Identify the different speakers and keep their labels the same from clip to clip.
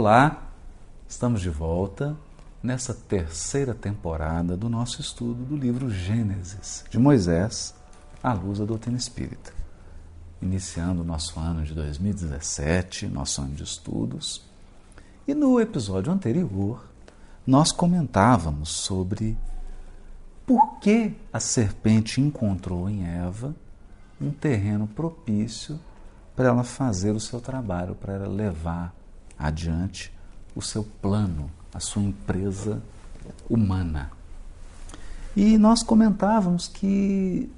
Speaker 1: Olá, estamos de volta nessa terceira temporada do nosso estudo do livro Gênesis, de Moisés, à luz da doutrina espírita. Iniciando o nosso ano de 2017, nosso ano de estudos. E no episódio anterior, nós comentávamos sobre por que a serpente encontrou em Eva um terreno propício para ela fazer o seu trabalho, para ela levar adiante o seu plano, a sua empresa humana. E nós comentávamos que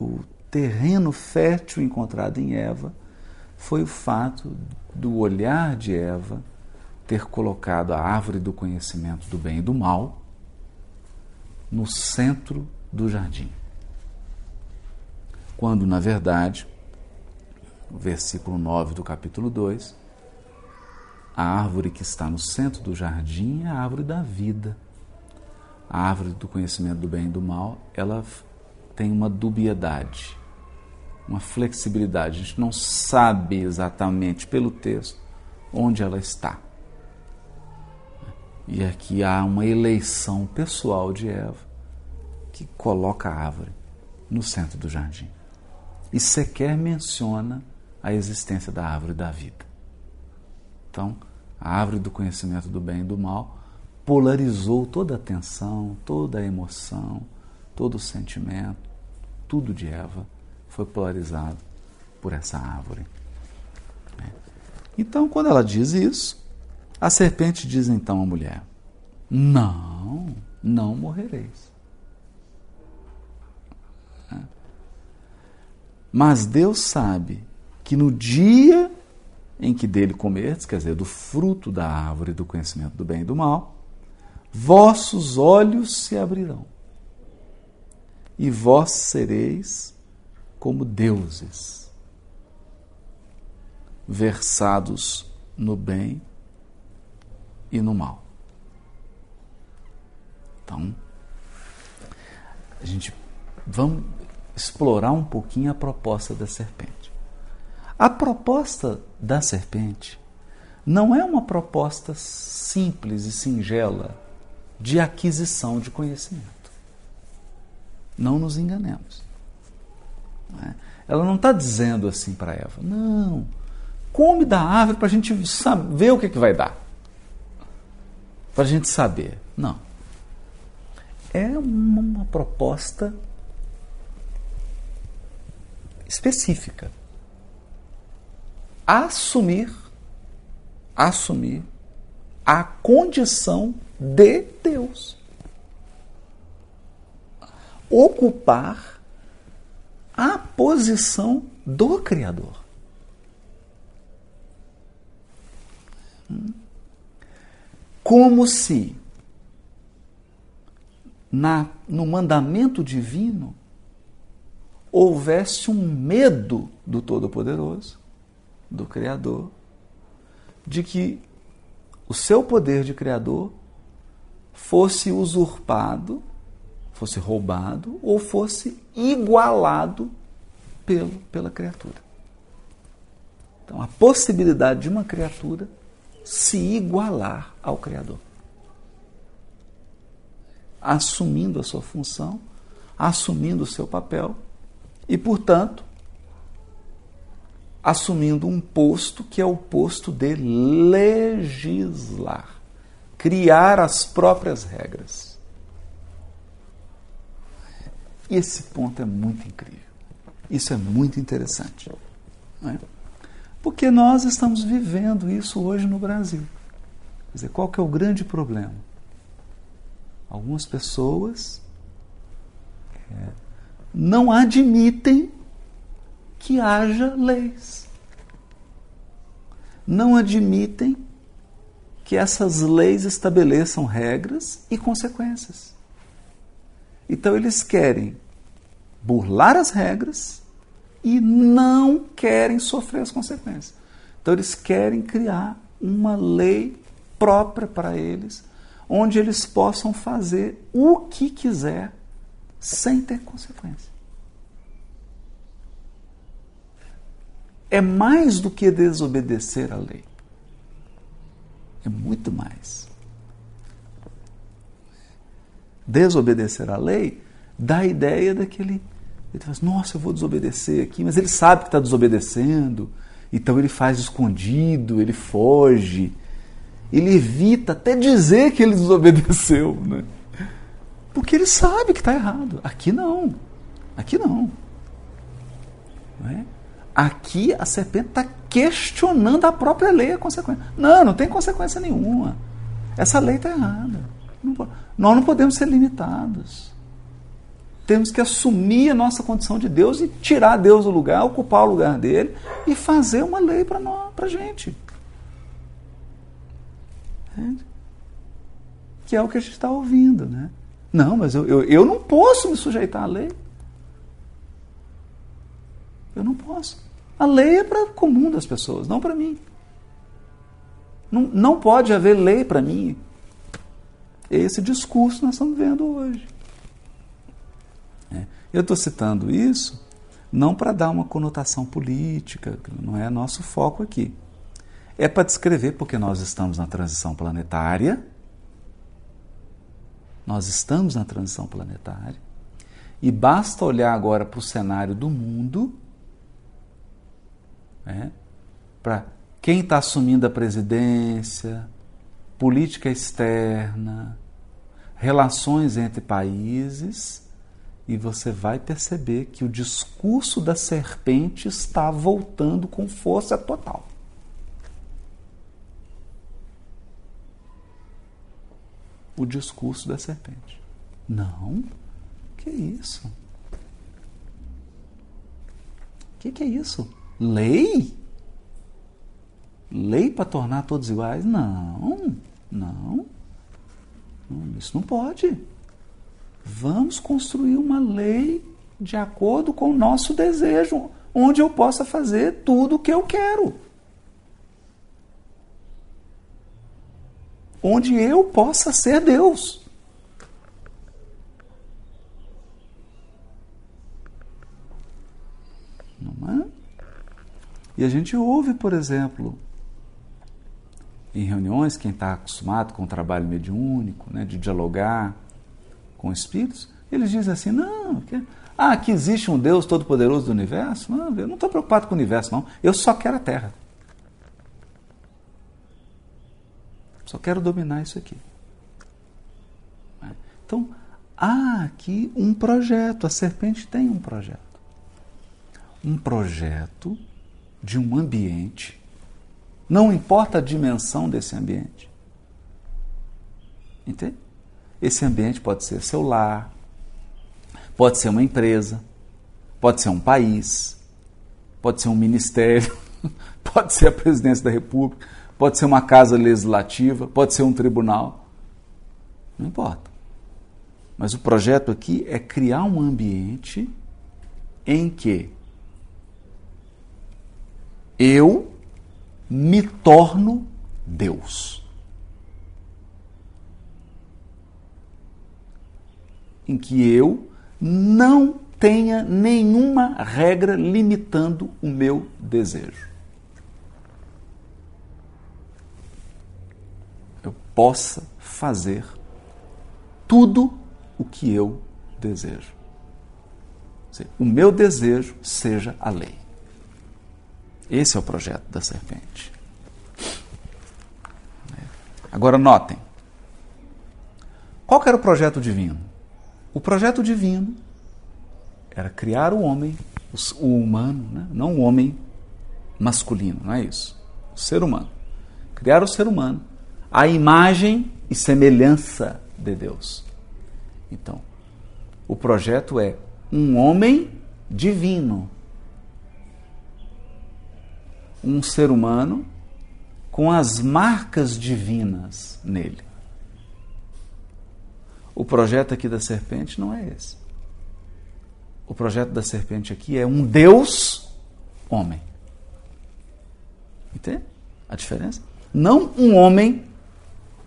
Speaker 1: o terreno fértil encontrado em Eva foi o fato do olhar de Eva ter colocado a árvore do conhecimento do bem e do mal no centro do jardim. Quando, na verdade, o versículo 9 do capítulo 2 a árvore que está no centro do jardim é a árvore da vida. A árvore do conhecimento do bem e do mal, ela tem uma dubiedade, uma flexibilidade. A gente não sabe exatamente pelo texto onde ela está. E aqui há uma eleição pessoal de Eva que coloca a árvore no centro do jardim. E sequer menciona a existência da árvore da vida. Então, a árvore do conhecimento do bem e do mal polarizou toda a atenção, toda a emoção, todo o sentimento, tudo de Eva foi polarizado por essa árvore. É. Então, quando ela diz isso, a serpente diz então à mulher: Não, não morrereis. É. Mas Deus sabe que no dia em que dele comerdes, quer dizer, do fruto da árvore do conhecimento do bem e do mal, vossos olhos se abrirão e vós sereis como deuses, versados no bem e no mal. Então, a gente vamos explorar um pouquinho a proposta da serpente. A proposta da serpente não é uma proposta simples e singela de aquisição de conhecimento. Não nos enganemos. É? Ela não está dizendo assim para Eva: não, come da árvore para a gente saber o que, que vai dar. Para a gente saber. Não. É uma proposta específica assumir, assumir a condição de Deus. Ocupar a posição do Criador. Como se na, no mandamento divino houvesse um medo do Todo-Poderoso do Criador, de que o seu poder de Criador fosse usurpado, fosse roubado ou fosse igualado pelo, pela criatura. Então, a possibilidade de uma criatura se igualar ao Criador, assumindo a sua função, assumindo o seu papel e, portanto, assumindo um posto que é o posto de legislar, criar as próprias regras. Esse ponto é muito incrível. Isso é muito interessante. É? Porque nós estamos vivendo isso hoje no Brasil. Quer dizer, qual que é o grande problema? Algumas pessoas é, não admitem que haja leis. Não admitem que essas leis estabeleçam regras e consequências. Então eles querem burlar as regras e não querem sofrer as consequências. Então eles querem criar uma lei própria para eles, onde eles possam fazer o que quiser sem ter consequências. É mais do que desobedecer à lei. É muito mais. Desobedecer à lei dá a ideia daquele. Ele fala assim, nossa, eu vou desobedecer aqui, mas ele sabe que está desobedecendo, então ele faz escondido, ele foge, ele evita até dizer que ele desobedeceu, né? Porque ele sabe que está errado. Aqui não. Aqui não. não é? Aqui a serpente está questionando a própria lei, a consequência. Não, não tem consequência nenhuma. Essa lei está errada. Não, nós não podemos ser limitados. Temos que assumir a nossa condição de Deus e tirar Deus do lugar, ocupar o lugar dele e fazer uma lei para nós, para gente. Que é o que a gente está ouvindo, né? Não, mas eu, eu, eu não posso me sujeitar à lei. Eu não posso. A lei é para o comum das pessoas, não para mim. Não, não pode haver lei para mim. Esse discurso nós estamos vendo hoje. É. Eu estou citando isso não para dar uma conotação política, não é nosso foco aqui. É para descrever porque nós estamos na transição planetária. Nós estamos na transição planetária. E basta olhar agora para o cenário do mundo né? para quem está assumindo a presidência, política externa, relações entre países, e você vai perceber que o discurso da serpente está voltando com força total. O discurso da serpente. Não, que isso? O que, que é isso? Lei? Lei para tornar todos iguais? Não, não. Isso não pode. Vamos construir uma lei de acordo com o nosso desejo, onde eu possa fazer tudo o que eu quero. Onde eu possa ser Deus. Não é? E a gente ouve, por exemplo, em reuniões, quem está acostumado com o trabalho mediúnico, né, de dialogar com espíritos, eles dizem assim: não, que, ah, que existe um Deus todo-poderoso do universo? Não, eu não estou preocupado com o universo, não. Eu só quero a Terra. Só quero dominar isso aqui. Então, há aqui um projeto, a serpente tem um projeto. Um projeto de um ambiente, não importa a dimensão desse ambiente. Entende? Esse ambiente pode ser seu lar, pode ser uma empresa, pode ser um país, pode ser um ministério, pode ser a presidência da República, pode ser uma casa legislativa, pode ser um tribunal. Não importa. Mas o projeto aqui é criar um ambiente em que eu me torno Deus. Em que eu não tenha nenhuma regra limitando o meu desejo. Eu possa fazer tudo o que eu desejo. O meu desejo seja a lei. Esse é o projeto da serpente. Agora notem. Qual era o projeto divino? O projeto divino era criar o homem, o humano, né? não o homem masculino, não é isso? O ser humano. Criar o ser humano, a imagem e semelhança de Deus. Então, o projeto é um homem divino, um ser humano com as marcas divinas nele. O projeto aqui da serpente não é esse. O projeto da serpente aqui é um Deus homem. Entende a diferença? Não um homem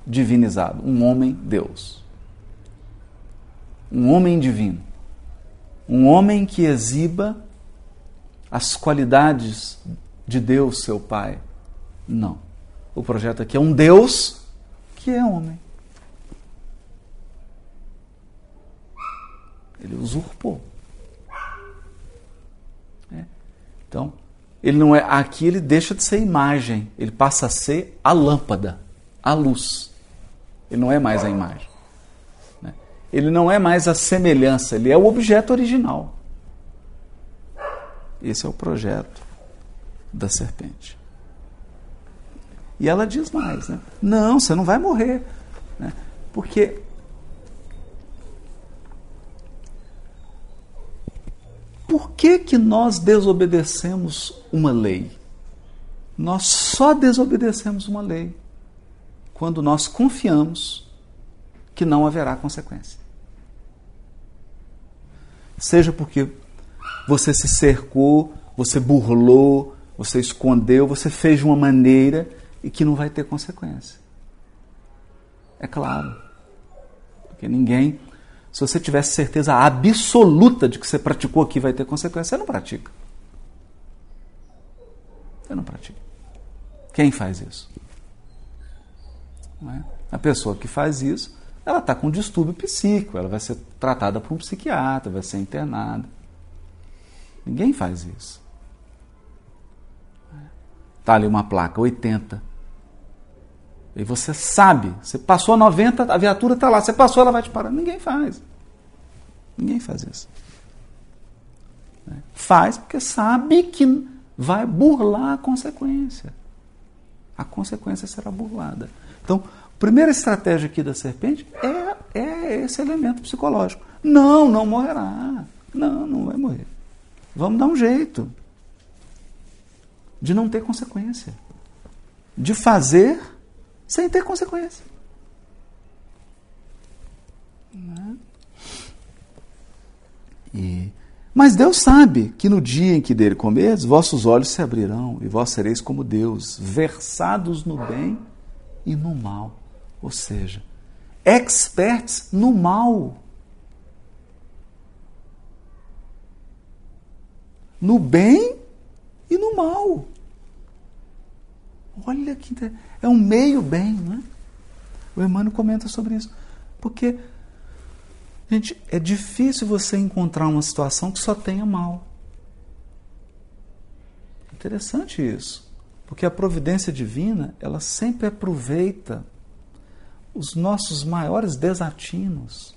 Speaker 1: divinizado, um homem Deus. Um homem divino. Um homem que exiba as qualidades de Deus, seu Pai. Não. O projeto aqui é um Deus que é homem. Ele usurpou. É. Então, ele não é aqui ele deixa de ser imagem, ele passa a ser a lâmpada, a luz. Ele não é mais a imagem. Né? Ele não é mais a semelhança, ele é o objeto original. Esse é o projeto da serpente. E ela diz mais, né? Não, você não vai morrer. Né? Porque Por que, que nós desobedecemos uma lei? Nós só desobedecemos uma lei quando nós confiamos que não haverá consequência. Seja porque você se cercou, você burlou, você escondeu, você fez de uma maneira e que não vai ter consequência. É claro. Porque ninguém se você tivesse certeza absoluta de que você praticou aqui vai ter consequência, você não pratica. Você não pratica. Quem faz isso? É? A pessoa que faz isso, ela está com um distúrbio psíquico, ela vai ser tratada por um psiquiatra, vai ser internada. Ninguém faz isso. Está ali uma placa, 80. E você sabe, você passou a 90, a viatura está lá, você passou, ela vai te parar. Ninguém faz. Ninguém faz isso. Né? Faz porque sabe que vai burlar a consequência. A consequência será burlada. Então, a primeira estratégia aqui da serpente é, é esse elemento psicológico. Não, não morrerá. Não, não vai morrer. Vamos dar um jeito de não ter consequência. De fazer sem ter consequência. E, mas Deus sabe que no dia em que dele comerdes, vossos olhos se abrirão e vós sereis como Deus, versados no bem e no mal. Ou seja, experts no mal. No bem e no mal. Olha que é um meio bem, não é? O Emmanuel comenta sobre isso. Porque, gente, é difícil você encontrar uma situação que só tenha mal. Interessante isso. Porque a providência divina, ela sempre aproveita os nossos maiores desatinos,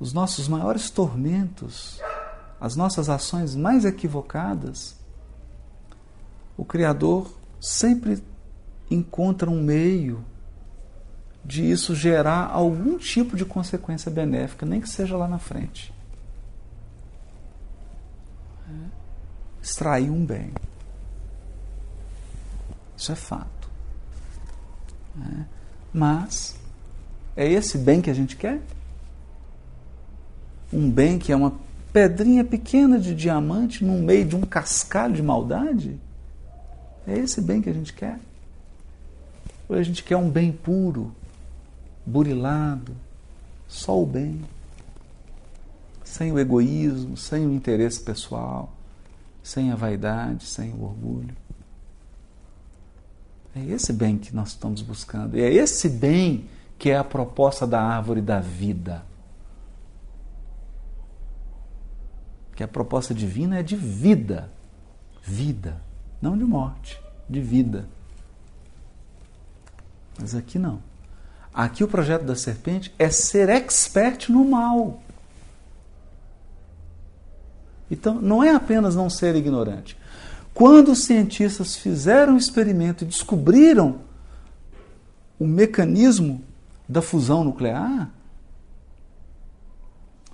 Speaker 1: os nossos maiores tormentos, as nossas ações mais equivocadas o Criador sempre encontra um meio de isso gerar algum tipo de consequência benéfica, nem que seja lá na frente. Extrair um bem. Isso é fato. Mas é esse bem que a gente quer? Um bem que é uma pedrinha pequena de diamante no meio de um cascalho de maldade? É esse bem que a gente quer? Ou a gente quer um bem puro, burilado, só o bem, sem o egoísmo, sem o interesse pessoal, sem a vaidade, sem o orgulho? É esse bem que nós estamos buscando. E é esse bem que é a proposta da árvore da vida. Que a proposta divina é de vida. Vida não de morte, de vida. Mas aqui não. Aqui o projeto da serpente é ser expert no mal. Então, não é apenas não ser ignorante. Quando os cientistas fizeram o experimento e descobriram o mecanismo da fusão nuclear,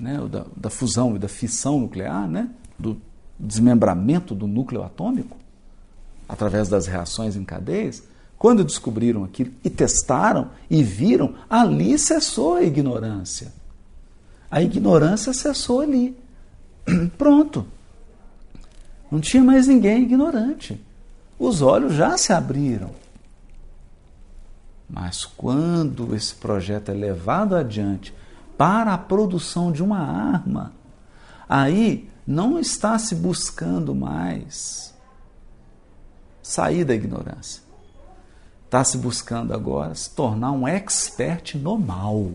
Speaker 1: né, da, da fusão e da fissão nuclear, né, do desmembramento do núcleo atômico, através das reações em cadeias, quando descobriram aquilo e testaram e viram, ali cessou a ignorância. A ignorância cessou ali. Pronto. Não tinha mais ninguém ignorante. Os olhos já se abriram. Mas quando esse projeto é levado adiante para a produção de uma arma, aí não está se buscando mais sair da ignorância. está se buscando agora se tornar um expert no mal.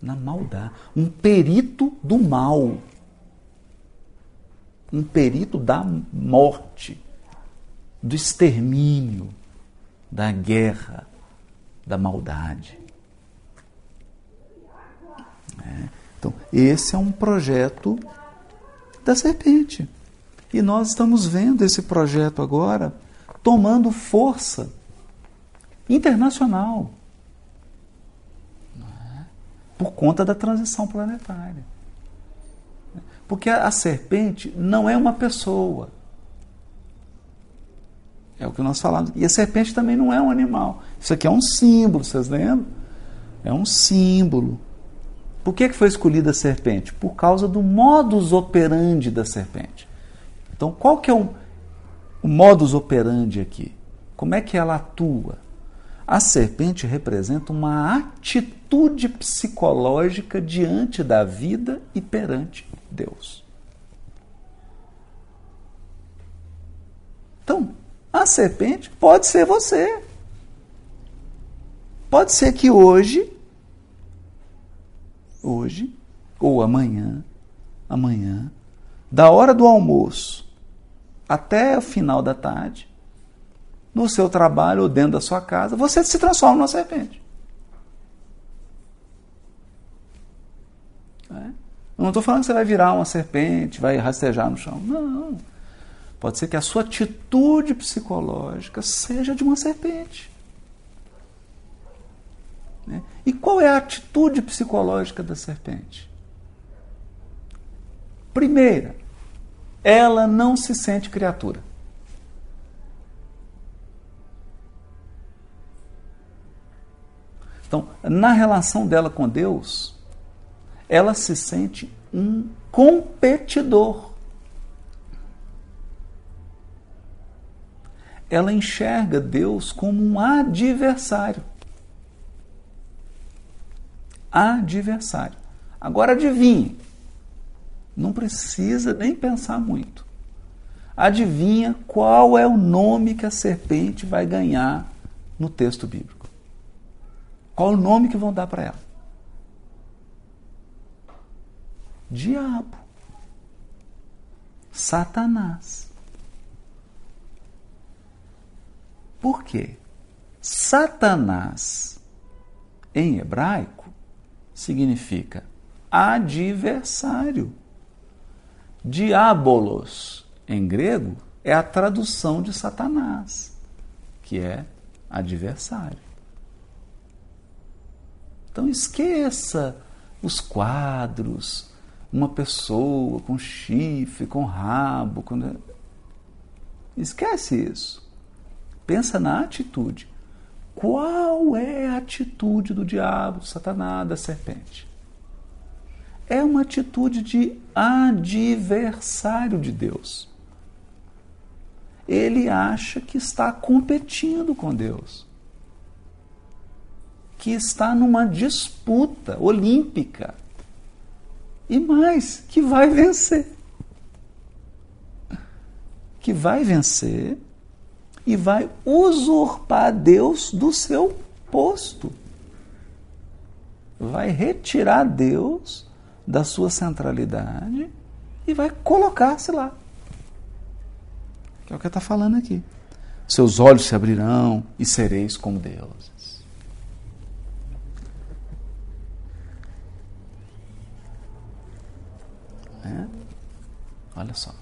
Speaker 1: Na maldade. Um perito do mal. Um perito da morte, do extermínio, da guerra, da maldade. É. Então, esse é um projeto da serpente. E nós estamos vendo esse projeto agora tomando força internacional é? por conta da transição planetária. Porque a, serpente não é uma pessoa. É o que nós falamos. E a serpente também não é um animal. Isso aqui é um símbolo, vocês lembram? É um símbolo. Por que foi escolhida a serpente? Por causa do modus operandi da serpente. Então, qual que é o, o modus operandi aqui? Como é que ela atua? A serpente representa uma atitude psicológica diante da vida e perante Deus. Então, a serpente pode ser você. Pode ser que hoje, hoje, ou amanhã, amanhã, da hora do almoço até o final da tarde, no seu trabalho ou dentro da sua casa, você se transforma numa serpente. É? Eu não estou falando que você vai virar uma serpente, vai rastejar no chão. Não. Pode ser que a sua atitude psicológica seja de uma serpente. Né? E qual é a atitude psicológica da serpente? Primeira, ela não se sente criatura. Então, na relação dela com Deus, ela se sente um competidor. Ela enxerga Deus como um adversário. Adversário. Agora adivinhe, não precisa nem pensar muito. Adivinha qual é o nome que a serpente vai ganhar no texto bíblico? Qual o nome que vão dar para ela? Diabo. Satanás. Por quê? Satanás, em hebraico, significa adversário. Diabolos, em grego, é a tradução de Satanás, que é adversário. Então esqueça os quadros, uma pessoa com chifre, com rabo. Com... Esquece isso. Pensa na atitude. Qual é a atitude do diabo, do Satanás, da serpente? É uma atitude de adversário de Deus. Ele acha que está competindo com Deus, que está numa disputa olímpica e mais, que vai vencer. Que vai vencer e vai usurpar Deus do seu posto. Vai retirar Deus da sua centralidade e vai colocar-se lá. Que é o que está falando aqui. Seus olhos se abrirão e sereis como deuses. É? Olha só.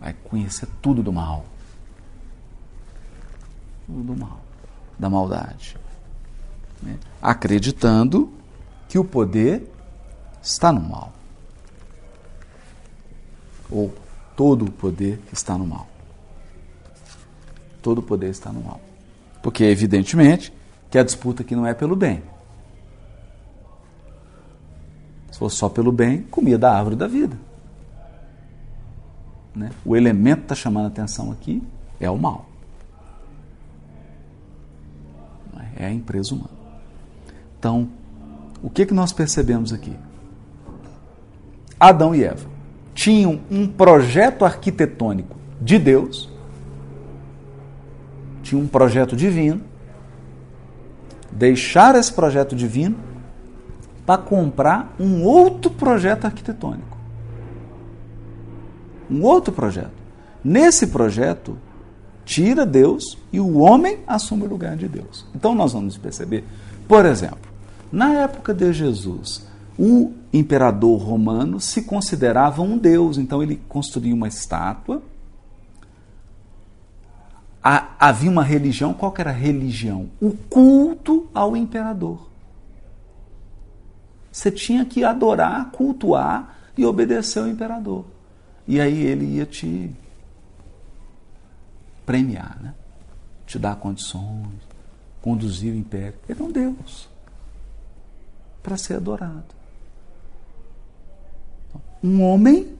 Speaker 1: Vai conhecer tudo do mal. Tudo do mal. Da maldade. Né? Acreditando que o poder está no mal. Ou todo o poder está no mal. Todo o poder está no mal. Porque, evidentemente, que a disputa aqui não é pelo bem. Se fosse só pelo bem, comia da árvore da vida. Né? O elemento que está chamando a atenção aqui é o mal. É a empresa humana. Então, o que, que nós percebemos aqui? Adão e Eva tinham um projeto arquitetônico de Deus tinha um projeto divino, deixar esse projeto divino para comprar um outro projeto arquitetônico. Um outro projeto. Nesse projeto, tira Deus e o homem assume o lugar de Deus. Então nós vamos perceber, por exemplo, na época de Jesus, o imperador romano se considerava um deus, então ele construía uma estátua. Havia uma religião, qual era a religião? O culto ao imperador. Você tinha que adorar, cultuar e obedecer ao imperador. E aí ele ia te premiar, né? te dar condições, conduzir o império. Ele é um Deus para ser adorado. Um homem,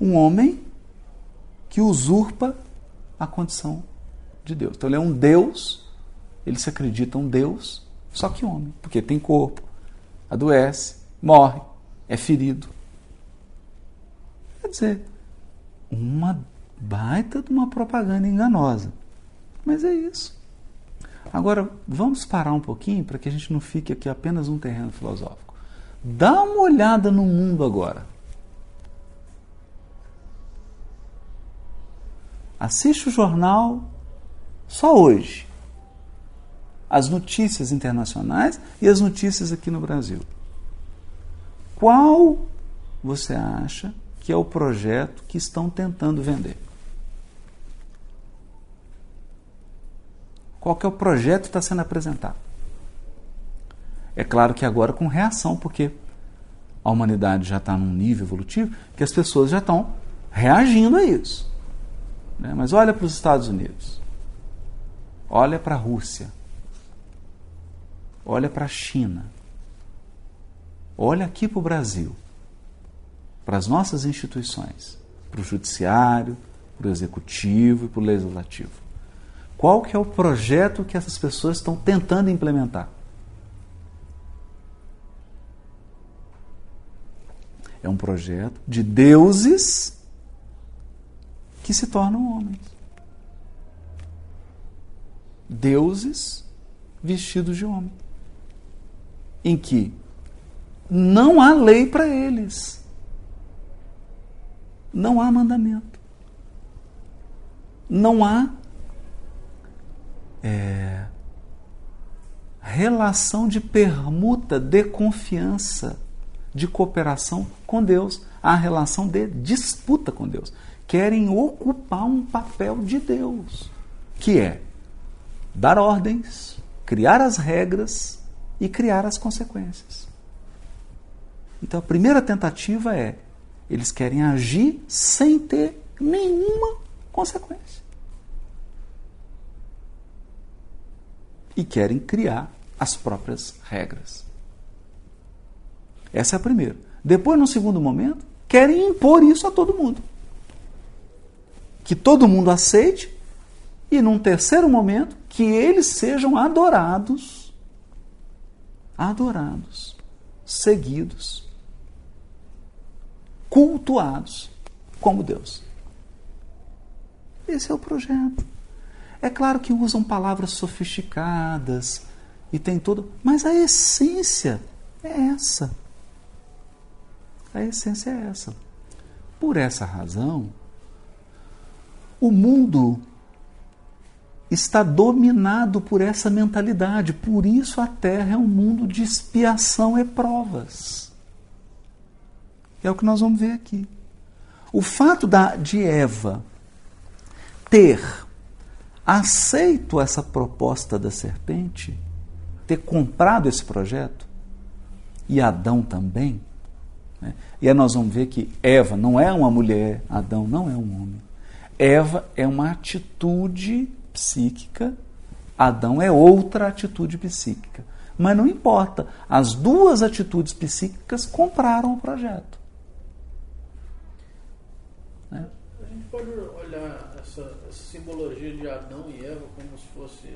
Speaker 1: um homem que usurpa a condição de Deus. Então ele é um Deus, ele se acredita um Deus, só que homem, porque tem corpo, adoece, morre, é ferido. Quer dizer, uma Baita de uma propaganda enganosa. Mas é isso. Agora, vamos parar um pouquinho para que a gente não fique aqui apenas um terreno filosófico. Dá uma olhada no mundo agora. Assiste o jornal só hoje. As notícias internacionais e as notícias aqui no Brasil. Qual você acha que é o projeto que estão tentando vender? Qual que é o projeto que está sendo apresentado. É claro que agora com reação, porque a humanidade já está num nível evolutivo que as pessoas já estão reagindo a isso. Né? Mas olha para os Estados Unidos, olha para a Rússia, olha para a China, olha aqui para o Brasil, para as nossas instituições, para o judiciário, para o executivo e para o legislativo. Qual que é o projeto que essas pessoas estão tentando implementar? É um projeto de deuses que se tornam homens. Deuses vestidos de homem. Em que não há lei para eles. Não há mandamento. Não há é, relação de permuta, de confiança, de cooperação com Deus, a relação de disputa com Deus. Querem ocupar um papel de Deus, que é dar ordens, criar as regras e criar as consequências. Então a primeira tentativa é eles querem agir sem ter nenhuma consequência. E querem criar as próprias regras. Essa é a primeira. Depois, no segundo momento, querem impor isso a todo mundo. Que todo mundo aceite e, num terceiro momento, que eles sejam adorados, adorados, seguidos, cultuados como Deus. Esse é o projeto. É claro que usam palavras sofisticadas e tem tudo, mas a essência é essa. A essência é essa. Por essa razão, o mundo está dominado por essa mentalidade. Por isso a Terra é um mundo de expiação e provas. É o que nós vamos ver aqui. O fato da, de Eva ter aceito essa proposta da serpente, ter comprado esse projeto, e Adão também. Né? E aí nós vamos ver que Eva não é uma mulher, Adão não é um homem. Eva é uma atitude psíquica, Adão é outra atitude psíquica. Mas não importa, as duas atitudes psíquicas compraram o projeto.
Speaker 2: Né? A gente pode simbologia de Adão e Eva como se fosse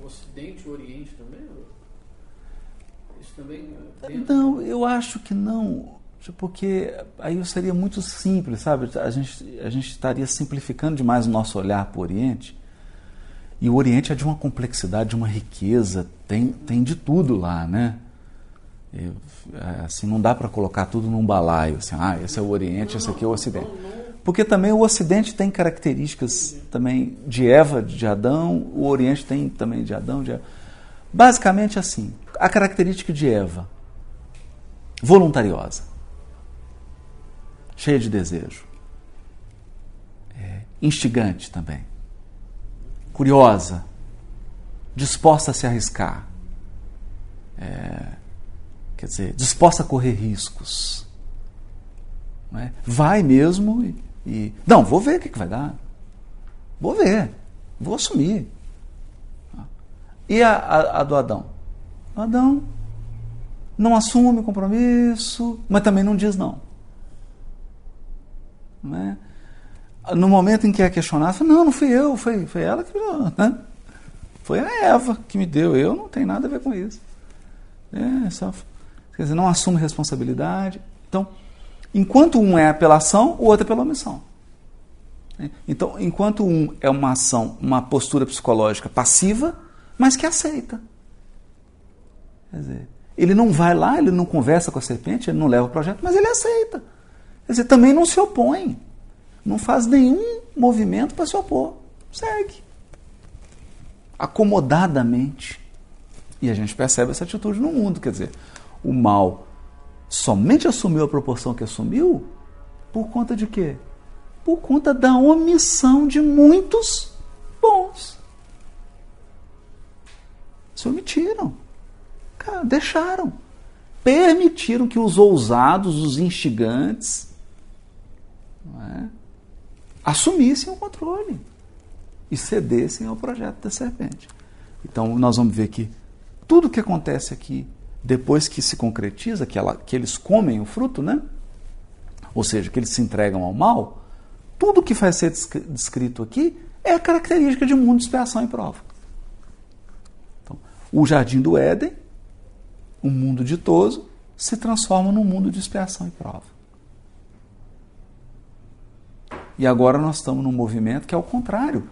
Speaker 2: o Ocidente e o Oriente também? Isso também.
Speaker 1: Não, eu acho que não, porque aí seria muito simples, sabe? A gente, a gente estaria simplificando demais o nosso olhar para o Oriente E o Oriente é de uma complexidade, de uma riqueza, tem, tem de tudo lá, né? E, é, assim, não dá para colocar tudo num balaio, assim, ah, esse é o Oriente, esse aqui é o Ocidente. Porque também o Ocidente tem características também de Eva, de Adão, o Oriente tem também de Adão, de Eva. Basicamente assim, a característica de Eva, voluntariosa, cheia de desejo, é, instigante também curiosa, disposta a se arriscar, é, quer dizer, disposta a correr riscos. É? Vai mesmo e, e, Não, vou ver o que, que vai dar. Vou ver, vou assumir. E a, a, a do Adão? O Adão não assume o compromisso, mas também não diz não. Não é? no momento em que é questionado, fala, não, não fui eu, foi, foi ela que né? Foi a Eva que me deu, eu não tenho nada a ver com isso. É, só, quer dizer, não assume responsabilidade. Então, enquanto um é pela ação, o outro é pela omissão. É, então, enquanto um é uma ação, uma postura psicológica passiva, mas que aceita. Quer dizer, ele não vai lá, ele não conversa com a serpente, ele não leva o projeto, mas ele aceita. Quer dizer, também não se opõe não faz nenhum movimento para se opor. Segue. Acomodadamente. E a gente percebe essa atitude no mundo. Quer dizer, o mal somente assumiu a proporção que assumiu por conta de quê? Por conta da omissão de muitos bons. Se omitiram. Cara, deixaram. Permitiram que os ousados, os instigantes, é? assumissem o controle e cedessem ao projeto da serpente. Então, nós vamos ver que tudo que acontece aqui, depois que se concretiza, que, ela, que eles comem o fruto, né? ou seja, que eles se entregam ao mal, tudo que vai ser descrito aqui é a característica de um mundo de expiação e prova. Então, o jardim do Éden, um mundo ditoso, se transforma num mundo de expiação e prova. E agora nós estamos num movimento que é o contrário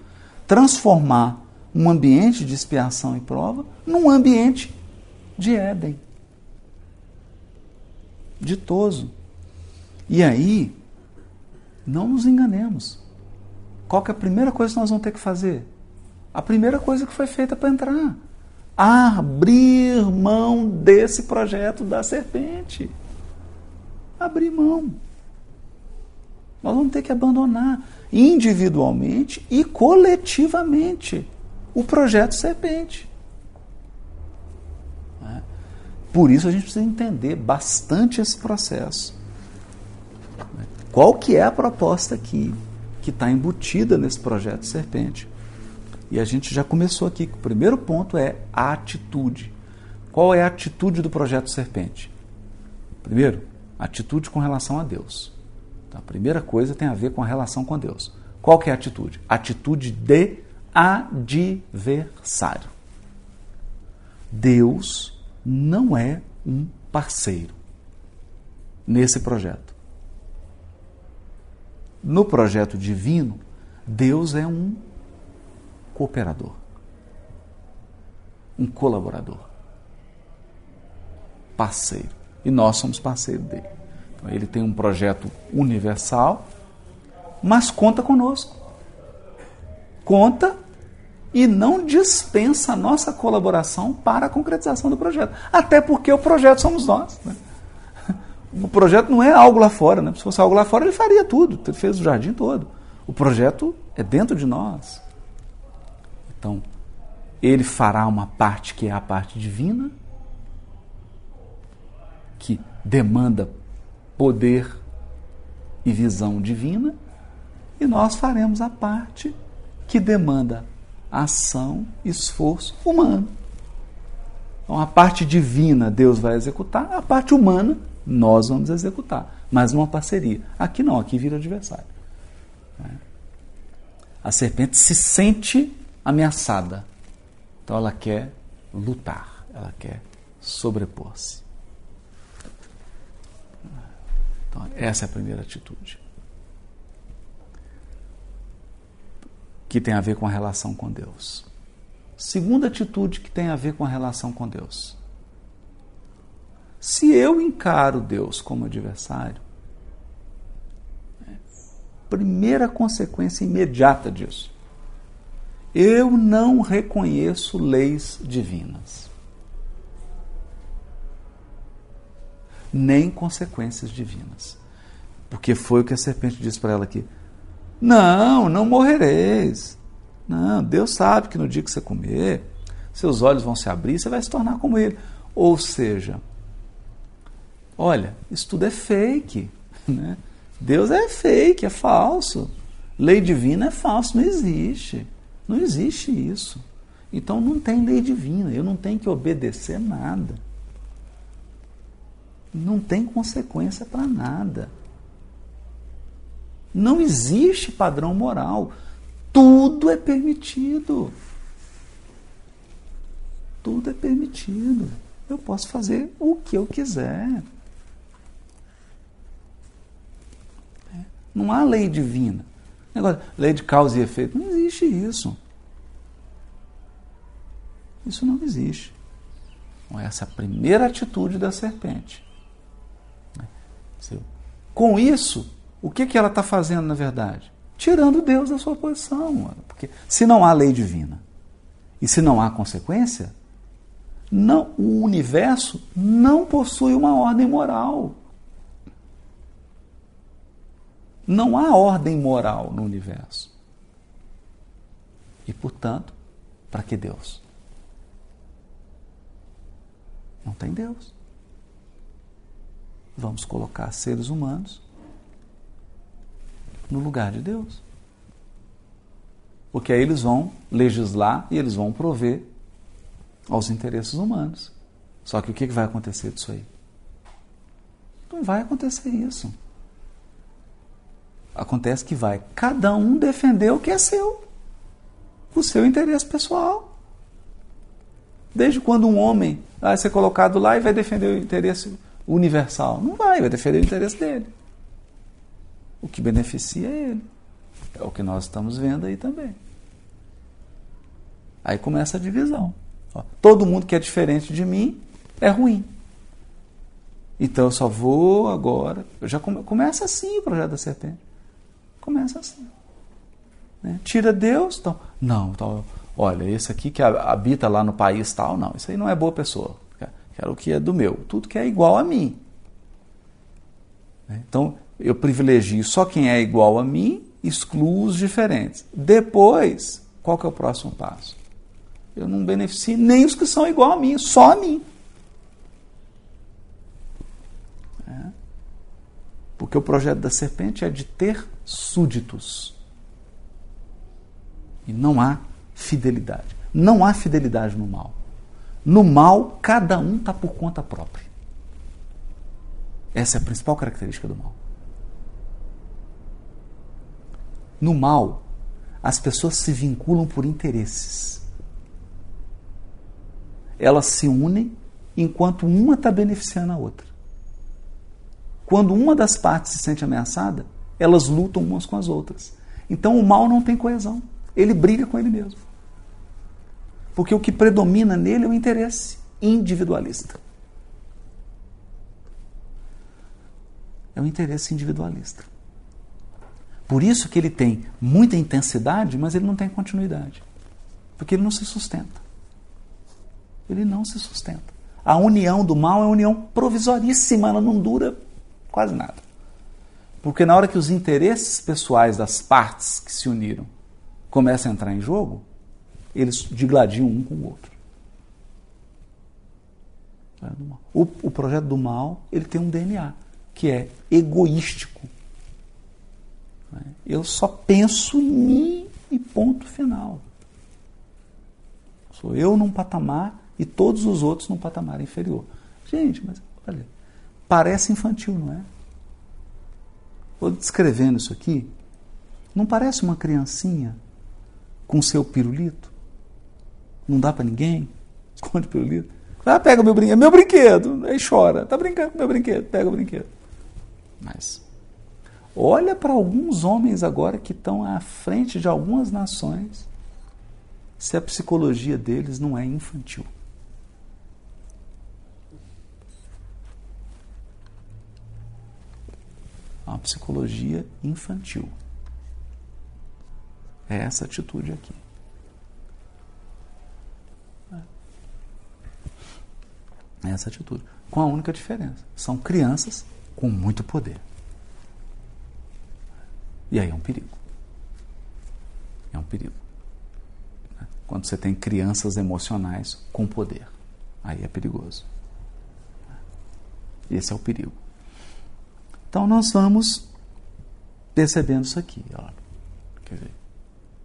Speaker 1: transformar um ambiente de expiação e prova num ambiente de Éden ditoso. E aí, não nos enganemos. Qual que é a primeira coisa que nós vamos ter que fazer? A primeira coisa que foi feita para entrar. Abrir mão desse projeto da serpente. Abrir mão. Nós vamos ter que abandonar individualmente e coletivamente o projeto Serpente. É? Por isso a gente precisa entender bastante esse processo. Qual que é a proposta aqui que está embutida nesse projeto Serpente? E a gente já começou aqui. O primeiro ponto é a atitude. Qual é a atitude do projeto Serpente? Primeiro, atitude com relação a Deus. Então, a primeira coisa tem a ver com a relação com Deus. Qual que é a atitude? Atitude de adversário. Deus não é um parceiro nesse projeto. No projeto divino, Deus é um cooperador, um colaborador, parceiro. E nós somos parceiro dele. Ele tem um projeto universal, mas conta conosco. Conta e não dispensa a nossa colaboração para a concretização do projeto. Até porque o projeto somos nós. Né? O projeto não é algo lá fora. Né? Se fosse algo lá fora, ele faria tudo. Ele fez o jardim todo. O projeto é dentro de nós. Então, ele fará uma parte que é a parte divina, que demanda poder e visão divina, e nós faremos a parte que demanda ação, esforço humano. Então, a parte divina Deus vai executar, a parte humana nós vamos executar, mas numa parceria. Aqui não, aqui vira adversário. A serpente se sente ameaçada, então ela quer lutar, ela quer sobrepor-se. Então, essa é a primeira atitude. Que tem a ver com a relação com Deus. Segunda atitude que tem a ver com a relação com Deus. Se eu encaro Deus como adversário, primeira consequência imediata disso, eu não reconheço leis divinas. Nem consequências divinas. Porque foi o que a serpente disse para ela aqui. Não, não morrereis. Não, Deus sabe que no dia que você comer, seus olhos vão se abrir e você vai se tornar como Ele. Ou seja, olha, isso tudo é fake. Né? Deus é fake, é falso. Lei divina é falso, não existe. Não existe isso. Então não tem lei divina, eu não tenho que obedecer nada. Não tem consequência para nada. Não existe padrão moral. Tudo é permitido. Tudo é permitido. Eu posso fazer o que eu quiser. É. Não há lei divina. Negócio, lei de causa e efeito. Não existe isso. Isso não existe. Então, essa é a primeira atitude da serpente. Com isso, o que, que ela está fazendo na verdade? Tirando Deus da sua posição. Porque se não há lei divina e se não há consequência, não, o universo não possui uma ordem moral. Não há ordem moral no universo. E, portanto, para que Deus? Não tem Deus. Vamos colocar seres humanos no lugar de Deus. Porque aí eles vão legislar e eles vão prover aos interesses humanos. Só que o que vai acontecer disso aí? Não vai acontecer isso. Acontece que vai cada um defender o que é seu, o seu interesse pessoal. Desde quando um homem vai ser colocado lá e vai defender o interesse universal? Não vai, vai defender o interesse dele. O que beneficia é ele. É o que nós estamos vendo aí também. Aí começa a divisão. todo mundo que é diferente de mim é ruim. Então eu só vou agora. Eu já come, começa assim o projeto da serpente. Começa assim. Né? Tira Deus, então. Não, então, olha, esse aqui que habita lá no país tal, não, isso aí não é boa pessoa. Quero o que é do meu. Tudo que é igual a mim. Né? Então, eu privilegio só quem é igual a mim, excluo os diferentes. Depois, qual que é o próximo passo? Eu não beneficio nem os que são igual a mim, só a mim. É. Porque o projeto da serpente é de ter súditos. E não há fidelidade. Não há fidelidade no mal. No mal, cada um está por conta própria. Essa é a principal característica do mal. No mal, as pessoas se vinculam por interesses. Elas se unem enquanto uma está beneficiando a outra. Quando uma das partes se sente ameaçada, elas lutam umas com as outras. Então o mal não tem coesão. Ele briga com ele mesmo. Porque o que predomina nele é o interesse individualista. É o interesse individualista. Por isso que ele tem muita intensidade, mas ele não tem continuidade. Porque ele não se sustenta. Ele não se sustenta. A união do mal é uma união provisoríssima, ela não dura quase nada. Porque na hora que os interesses pessoais das partes que se uniram começam a entrar em jogo, eles digladiam um com o outro. O, o projeto do mal ele tem um DNA que é egoístico? Eu só penso em mim e ponto final. Sou eu num patamar e todos os outros num patamar inferior. Gente, mas olha, parece infantil, não é? Vou descrevendo isso aqui. Não parece uma criancinha com seu pirulito? Não dá para ninguém? Esconde o pirulito. Ah, pega meu brinquedo. Meu brinquedo. Aí chora. Tá brincando com meu brinquedo. Pega o brinquedo. Mas Olha para alguns homens agora que estão à frente de algumas nações se a psicologia deles não é infantil. Uma psicologia infantil. É essa atitude aqui. É essa atitude. Com a única diferença: são crianças com muito poder. E aí é um perigo. É um perigo. Quando você tem crianças emocionais com poder, aí é perigoso. Esse é o perigo. Então nós vamos percebendo isso aqui. Ó. Quer dizer,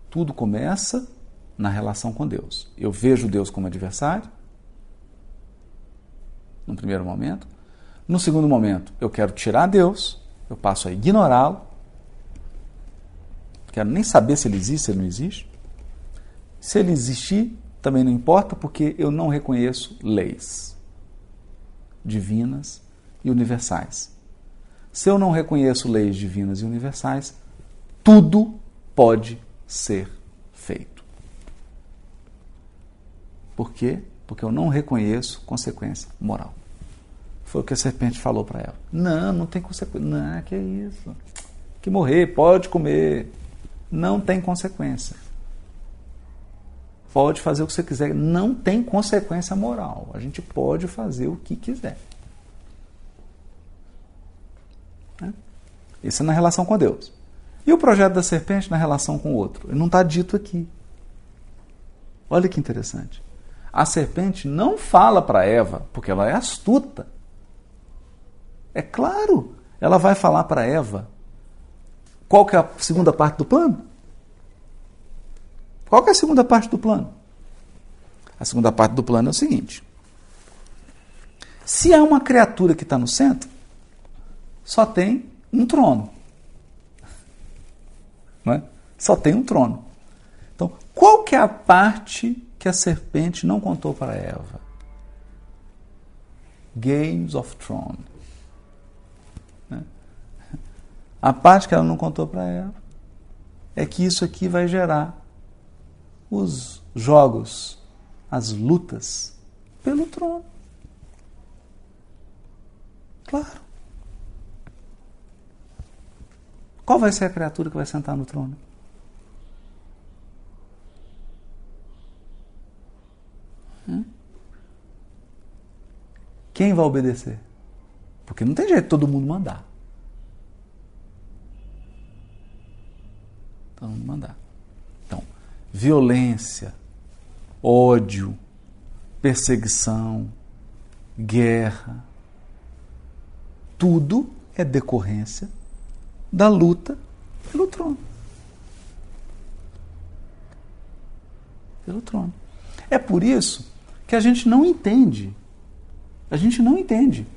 Speaker 1: tudo começa na relação com Deus. Eu vejo Deus como adversário, no primeiro momento. No segundo momento, eu quero tirar Deus, eu passo a ignorá-lo, quero nem saber se ele existe, se ele não existe. Se ele existir, também não importa, porque eu não reconheço leis divinas e universais. Se eu não reconheço leis divinas e universais, tudo pode ser feito. Por quê? Porque eu não reconheço consequência moral. Foi o que a serpente falou para ela. Não, não tem consequência. Não, que isso. Que morrer, pode comer. Não tem consequência. Pode fazer o que você quiser. Não tem consequência moral. A gente pode fazer o que quiser. Né? Isso é na relação com Deus. E o projeto da serpente na relação com o outro? Ele não está dito aqui. Olha que interessante. A serpente não fala para Eva, porque ela é astuta. É claro, ela vai falar para Eva. Qual que é a segunda parte do plano? Qual que é a segunda parte do plano? A segunda parte do plano é o seguinte: se há uma criatura que está no centro, só tem um trono. É? Só tem um trono. Então, qual que é a parte que a serpente não contou para Eva? Games of Thrones. A parte que ela não contou para ela é que isso aqui vai gerar os jogos, as lutas pelo trono. Claro. Qual vai ser a criatura que vai sentar no trono? Hum? Quem vai obedecer? Porque não tem jeito de todo mundo mandar. Então, mandar. Então, violência, ódio, perseguição, guerra, tudo é decorrência da luta pelo trono. Pelo trono. É por isso que a gente não entende. A gente não entende.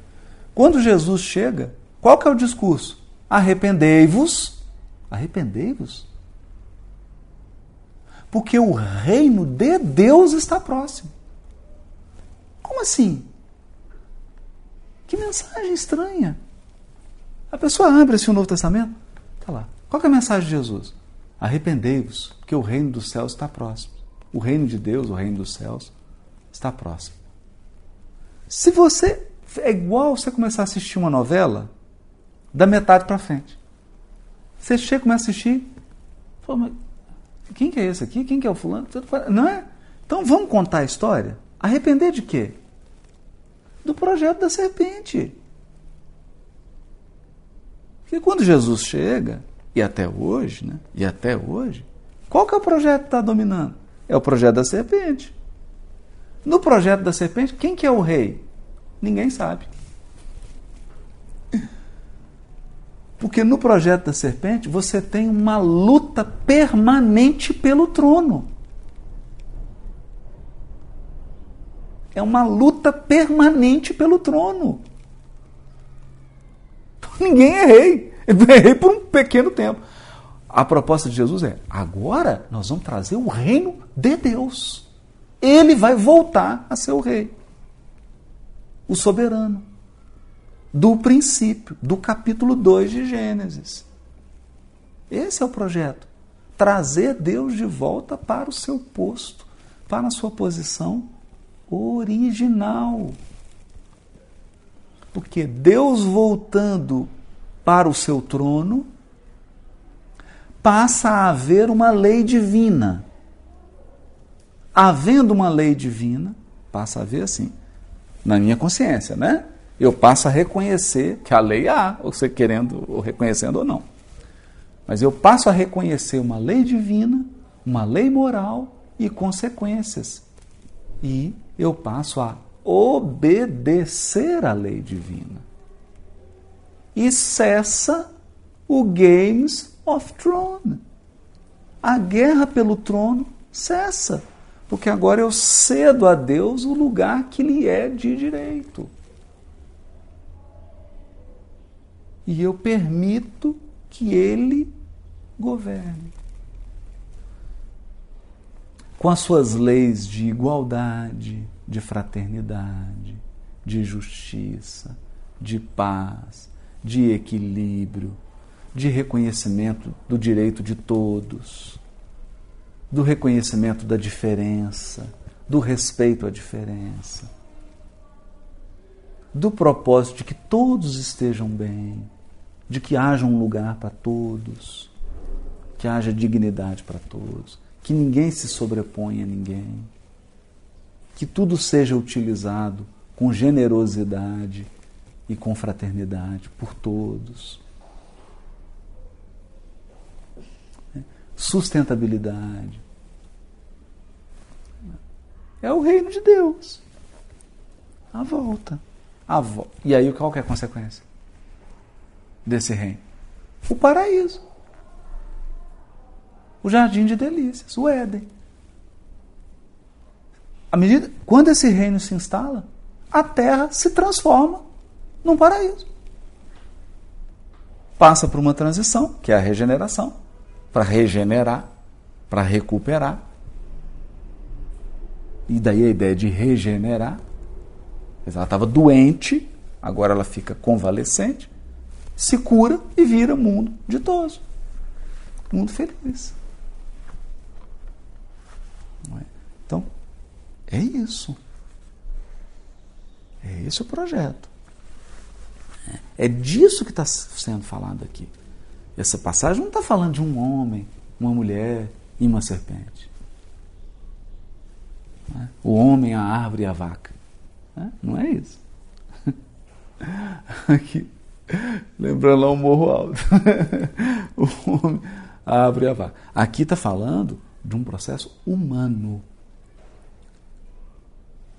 Speaker 1: Quando Jesus chega, qual que é o discurso? Arrependei-vos. Arrependei-vos? Porque o reino de Deus está próximo. Como assim? Que mensagem estranha. A pessoa abre assim o Novo Testamento, está lá. Qual é a mensagem de Jesus? Arrependei-vos, porque o reino dos céus está próximo. O reino de Deus, o reino dos céus, está próximo. Se você. É igual você começar a assistir uma novela da metade para frente. Você chega começa a assistir. Fala, quem que é esse aqui? Quem que é o fulano? Não é? Então vamos contar a história? Arrepender de quê? Do projeto da serpente. Porque quando Jesus chega, e até hoje, né? E até hoje, qual que é o projeto que está dominando? É o projeto da serpente. No projeto da serpente, quem que é o rei? Ninguém sabe. Porque no projeto da serpente você tem uma luta permanente pelo trono. É uma luta permanente pelo trono. Ninguém é rei. É rei por um pequeno tempo. A proposta de Jesus é: agora nós vamos trazer o reino de Deus. Ele vai voltar a ser o rei, o soberano do princípio, do capítulo 2 de Gênesis. Esse é o projeto. Trazer Deus de volta para o seu posto para a sua posição original. Porque Deus voltando para o seu trono, passa a haver uma lei divina. Havendo uma lei divina, passa a haver assim, na minha consciência, né? Eu passo a reconhecer que a lei há, você querendo ou reconhecendo ou não. Mas eu passo a reconhecer uma lei divina, uma lei moral e consequências. E eu passo a obedecer à lei divina. E cessa o Games of Throne. A guerra pelo trono cessa, porque agora eu cedo a Deus o lugar que lhe é de direito. E eu permito que ele governe. Com as suas leis de igualdade, de fraternidade, de justiça, de paz, de equilíbrio, de reconhecimento do direito de todos, do reconhecimento da diferença, do respeito à diferença, do propósito de que todos estejam bem, de que haja um lugar para todos, que haja dignidade para todos, que ninguém se sobreponha a ninguém que tudo seja utilizado com generosidade e com fraternidade por todos. Sustentabilidade. É o reino de Deus. A volta. A vo e aí qual é a consequência desse reino? O paraíso. O jardim de delícias, o Éden. À medida, quando esse reino se instala, a terra se transforma num paraíso. Passa por uma transição, que é a regeneração, para regenerar, para recuperar. E daí a ideia de regenerar. Ela estava doente, agora ela fica convalescente, se cura e vira mundo ditoso. Mundo feliz. É? Então, é isso. É esse o projeto. É disso que está sendo falado aqui. Essa passagem não está falando de um homem, uma mulher e uma serpente. É? O homem, a árvore e a vaca. É? Não é isso. Aqui, lembrando lá o morro alto. o homem, a árvore e a vaca. Aqui está falando de um processo humano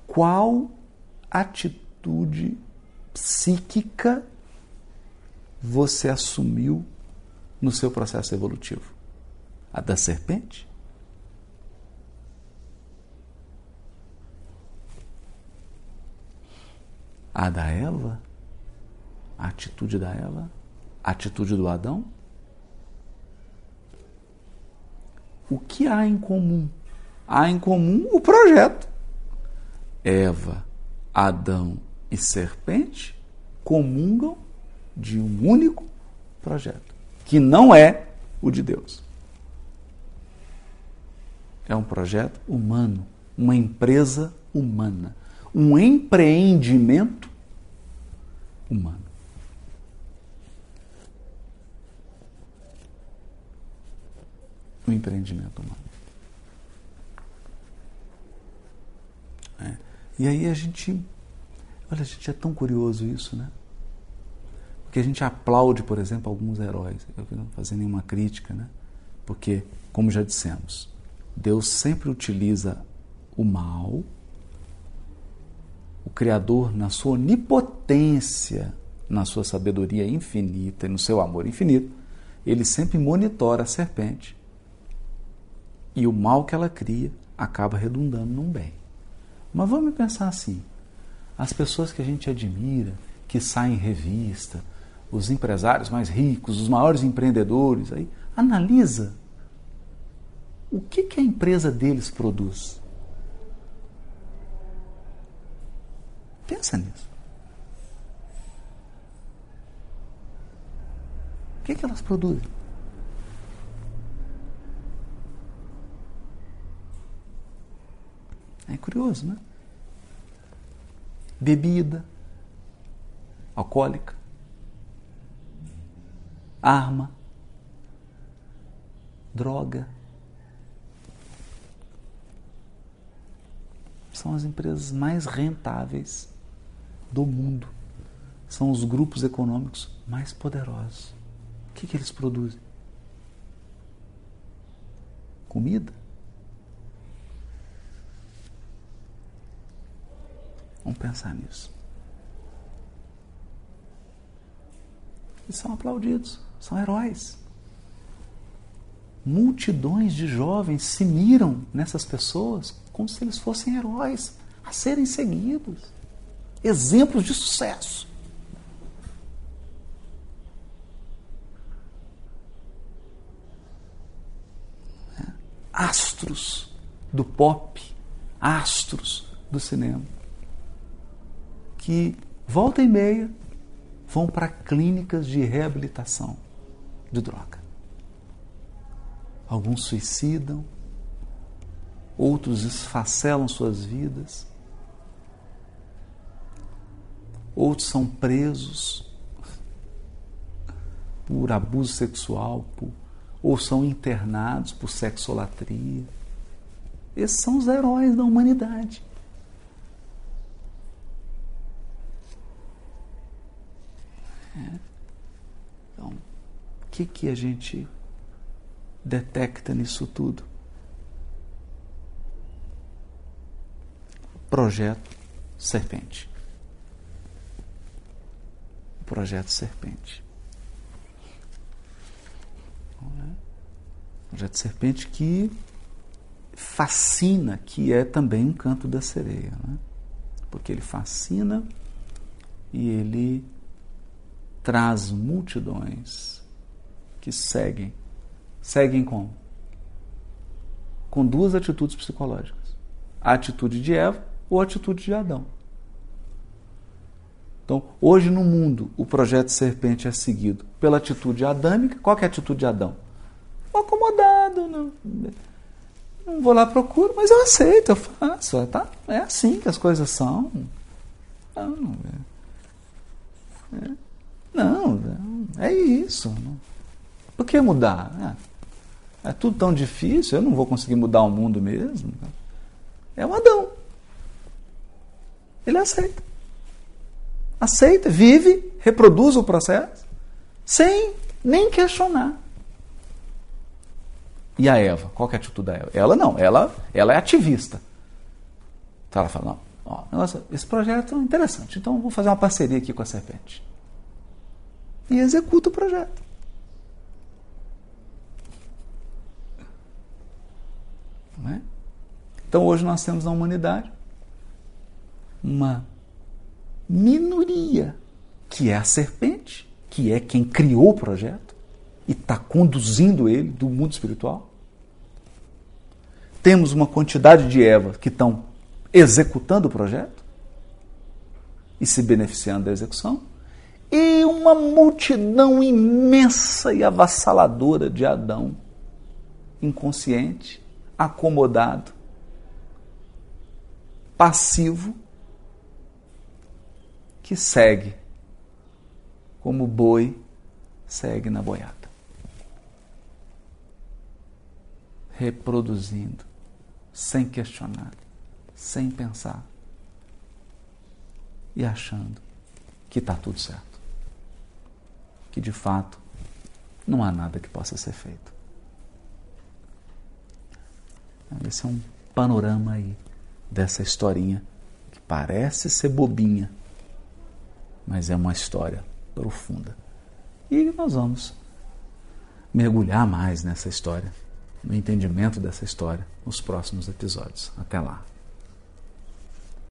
Speaker 1: qual atitude psíquica você assumiu no seu processo evolutivo? A da serpente? A da Eva? A atitude da Eva? A atitude do Adão? O que há em comum? Há em comum o projeto. Eva, Adão e serpente comungam de um único projeto, que não é o de Deus. É um projeto humano, uma empresa humana, um empreendimento humano. Um empreendimento humano. É. E aí a gente, olha, a gente é tão curioso isso, né? Porque a gente aplaude, por exemplo, alguns heróis. Eu não vou fazer nenhuma crítica, né? Porque, como já dissemos, Deus sempre utiliza o mal, o Criador, na sua onipotência, na sua sabedoria infinita e no seu amor infinito, ele sempre monitora a serpente. E o mal que ela cria acaba redundando num bem. Mas vamos pensar assim: as pessoas que a gente admira, que saem em revista, os empresários mais ricos, os maiores empreendedores, aí analisa o que, que a empresa deles produz. Pensa nisso. O que, que elas produzem? Né? Bebida alcoólica, arma, droga. São as empresas mais rentáveis do mundo. São os grupos econômicos mais poderosos. O que, que eles produzem? Comida. Vamos pensar nisso. E são aplaudidos, são heróis. Multidões de jovens se miram nessas pessoas como se eles fossem heróis a serem seguidos, exemplos de sucesso. Astros do pop, astros do cinema, que volta e meia vão para clínicas de reabilitação de droga. Alguns suicidam, outros esfacelam suas vidas, outros são presos por abuso sexual, por, ou são internados por sexolatria. Esses são os heróis da humanidade. É. Então, o que, que a gente detecta nisso tudo? Projeto Serpente. Projeto Serpente. É? Projeto Serpente que fascina, que é também um canto da sereia, né? porque ele fascina e ele traz multidões que seguem. Seguem como? Com duas atitudes psicológicas: a atitude de Eva ou a atitude de Adão. Então, hoje no mundo, o projeto serpente é seguido pela atitude adâmica. Qual é a atitude de Adão? Acomodado, não, não vou lá procuro, mas eu aceito, eu faço. Tá? É assim que as coisas são. Não, é, é. Não, é isso. Por que mudar? É, é tudo tão difícil, eu não vou conseguir mudar o mundo mesmo. É o Adão. Ele aceita. Aceita, vive, reproduz o processo, sem nem questionar. E a Eva? Qual é a atitude da Eva? Ela não, ela, ela é ativista. Então ela fala, não, ó, esse projeto é interessante, então vou fazer uma parceria aqui com a serpente e executa o projeto. É? Então hoje nós temos na humanidade uma minoria que é a serpente, que é quem criou o projeto e está conduzindo ele do mundo espiritual. Temos uma quantidade de Eva que estão executando o projeto e se beneficiando da execução e uma multidão imensa e avassaladora de Adão, inconsciente, acomodado, passivo, que segue como boi segue na boiada. Reproduzindo, sem questionar, sem pensar e achando que está tudo certo que de fato não há nada que possa ser feito. Esse é um panorama aí dessa historinha que parece ser bobinha, mas é uma história profunda. E nós vamos mergulhar mais nessa história, no entendimento dessa história, nos próximos episódios. Até lá.